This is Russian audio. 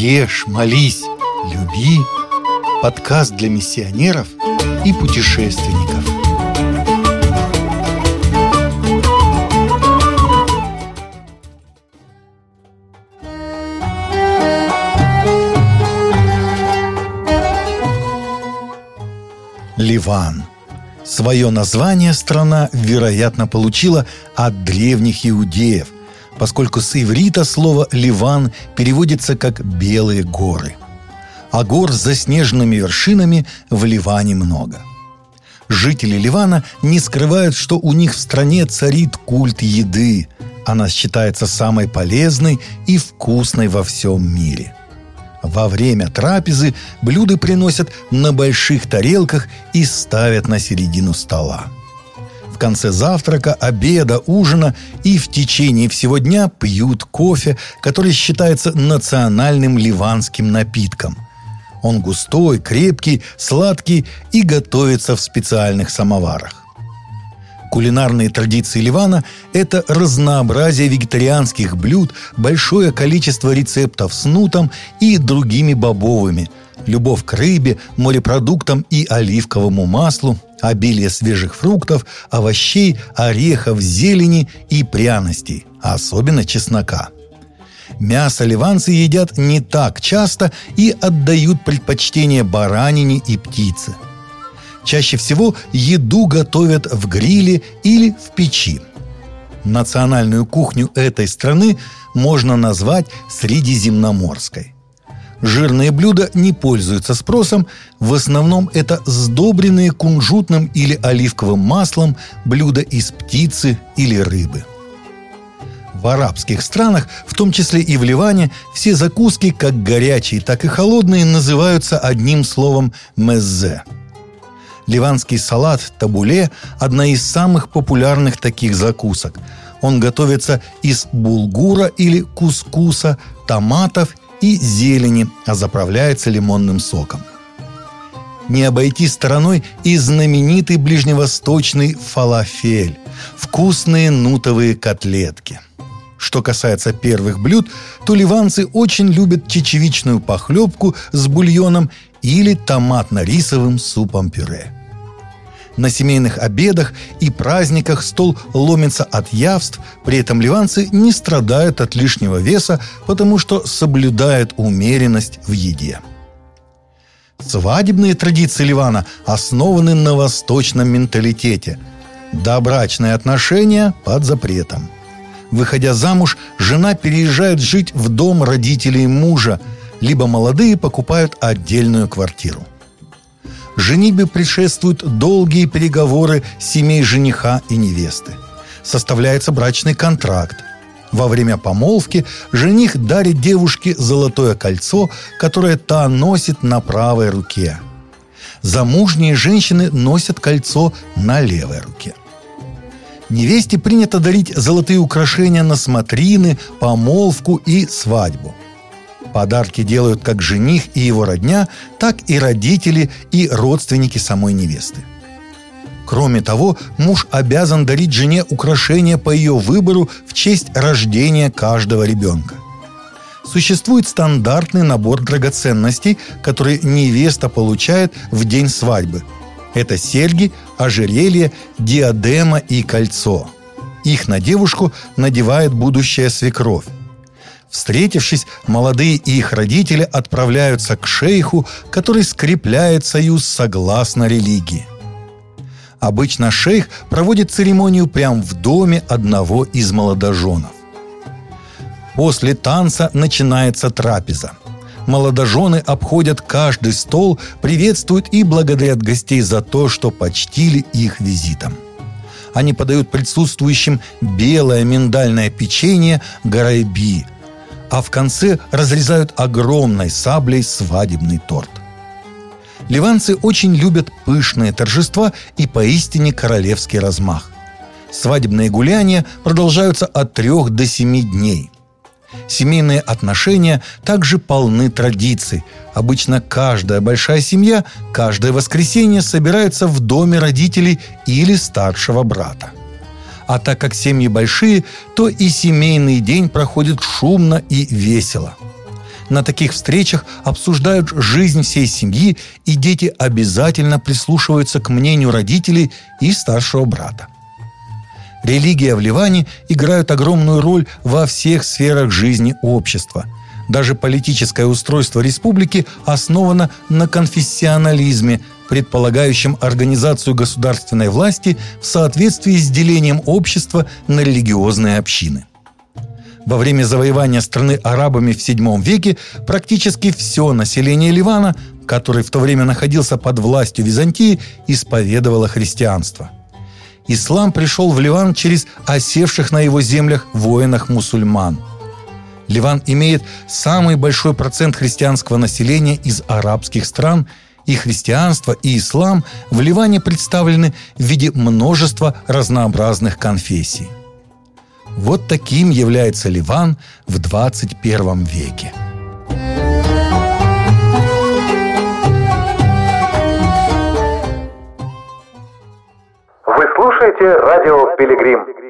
Ешь, молись, люби. Подкаст для миссионеров и путешественников. Ливан. Свое название страна, вероятно, получила от древних иудеев, поскольку с иврита слово «Ливан» переводится как «белые горы». А гор с заснеженными вершинами в Ливане много. Жители Ливана не скрывают, что у них в стране царит культ еды. Она считается самой полезной и вкусной во всем мире. Во время трапезы блюда приносят на больших тарелках и ставят на середину стола в конце завтрака, обеда, ужина и в течение всего дня пьют кофе, который считается национальным ливанским напитком. Он густой, крепкий, сладкий и готовится в специальных самоварах. Кулинарные традиции Ливана – это разнообразие вегетарианских блюд, большое количество рецептов с нутом и другими бобовыми, любовь к рыбе, морепродуктам и оливковому маслу, обилие свежих фруктов, овощей, орехов, зелени и пряностей, особенно чеснока. Мясо ливанцы едят не так часто и отдают предпочтение баранине и птице. Чаще всего еду готовят в гриле или в печи. Национальную кухню этой страны можно назвать средиземноморской. Жирные блюда не пользуются спросом, в основном это сдобренные кунжутным или оливковым маслом блюда из птицы или рыбы. В арабских странах, в том числе и в Ливане, все закуски, как горячие, так и холодные, называются одним словом «меззе». Ливанский салат табуле – одна из самых популярных таких закусок. Он готовится из булгура или кускуса, томатов и зелени, а заправляется лимонным соком. Не обойти стороной и знаменитый ближневосточный фалафель – вкусные нутовые котлетки. Что касается первых блюд, то ливанцы очень любят чечевичную похлебку с бульоном или томатно-рисовым супом-пюре – на семейных обедах и праздниках стол ломится от явств, при этом ливанцы не страдают от лишнего веса, потому что соблюдают умеренность в еде. Свадебные традиции Ливана основаны на восточном менталитете. Добрачные отношения под запретом. Выходя замуж, жена переезжает жить в дом родителей мужа, либо молодые покупают отдельную квартиру – Женитьбе предшествуют долгие переговоры семей жениха и невесты. Составляется брачный контракт. Во время помолвки жених дарит девушке золотое кольцо, которое та носит на правой руке. Замужние женщины носят кольцо на левой руке. Невесте принято дарить золотые украшения на смотрины, помолвку и свадьбу – Подарки делают как жених и его родня, так и родители и родственники самой невесты. Кроме того, муж обязан дарить жене украшения по ее выбору в честь рождения каждого ребенка. Существует стандартный набор драгоценностей, который невеста получает в день свадьбы. Это серьги, ожерелье, диадема и кольцо. Их на девушку надевает будущая свекровь. Встретившись, молодые и их родители отправляются к шейху, который скрепляет союз согласно религии. Обычно шейх проводит церемонию прямо в доме одного из молодоженов. После танца начинается трапеза. Молодожены обходят каждый стол, приветствуют и благодарят гостей за то, что почтили их визитом. Они подают присутствующим белое миндальное печенье гарайби – а в конце разрезают огромной саблей свадебный торт. Ливанцы очень любят пышные торжества и поистине королевский размах. Свадебные гуляния продолжаются от трех до семи дней. Семейные отношения также полны традиций. Обычно каждая большая семья каждое воскресенье собирается в доме родителей или старшего брата. А так как семьи большие, то и семейный день проходит шумно и весело. На таких встречах обсуждают жизнь всей семьи, и дети обязательно прислушиваются к мнению родителей и старшего брата. Религия в Ливане играет огромную роль во всех сферах жизни общества. Даже политическое устройство республики основано на конфессионализме, предполагающем организацию государственной власти в соответствии с делением общества на религиозные общины. Во время завоевания страны арабами в VII веке практически все население Ливана, который в то время находился под властью Византии, исповедовало христианство. Ислам пришел в Ливан через осевших на его землях воинах-мусульман. Ливан имеет самый большой процент христианского населения из арабских стран – и христианство, и ислам в Ливане представлены в виде множества разнообразных конфессий. Вот таким является Ливан в 21 веке. Вы слушаете радио «Пилигрим».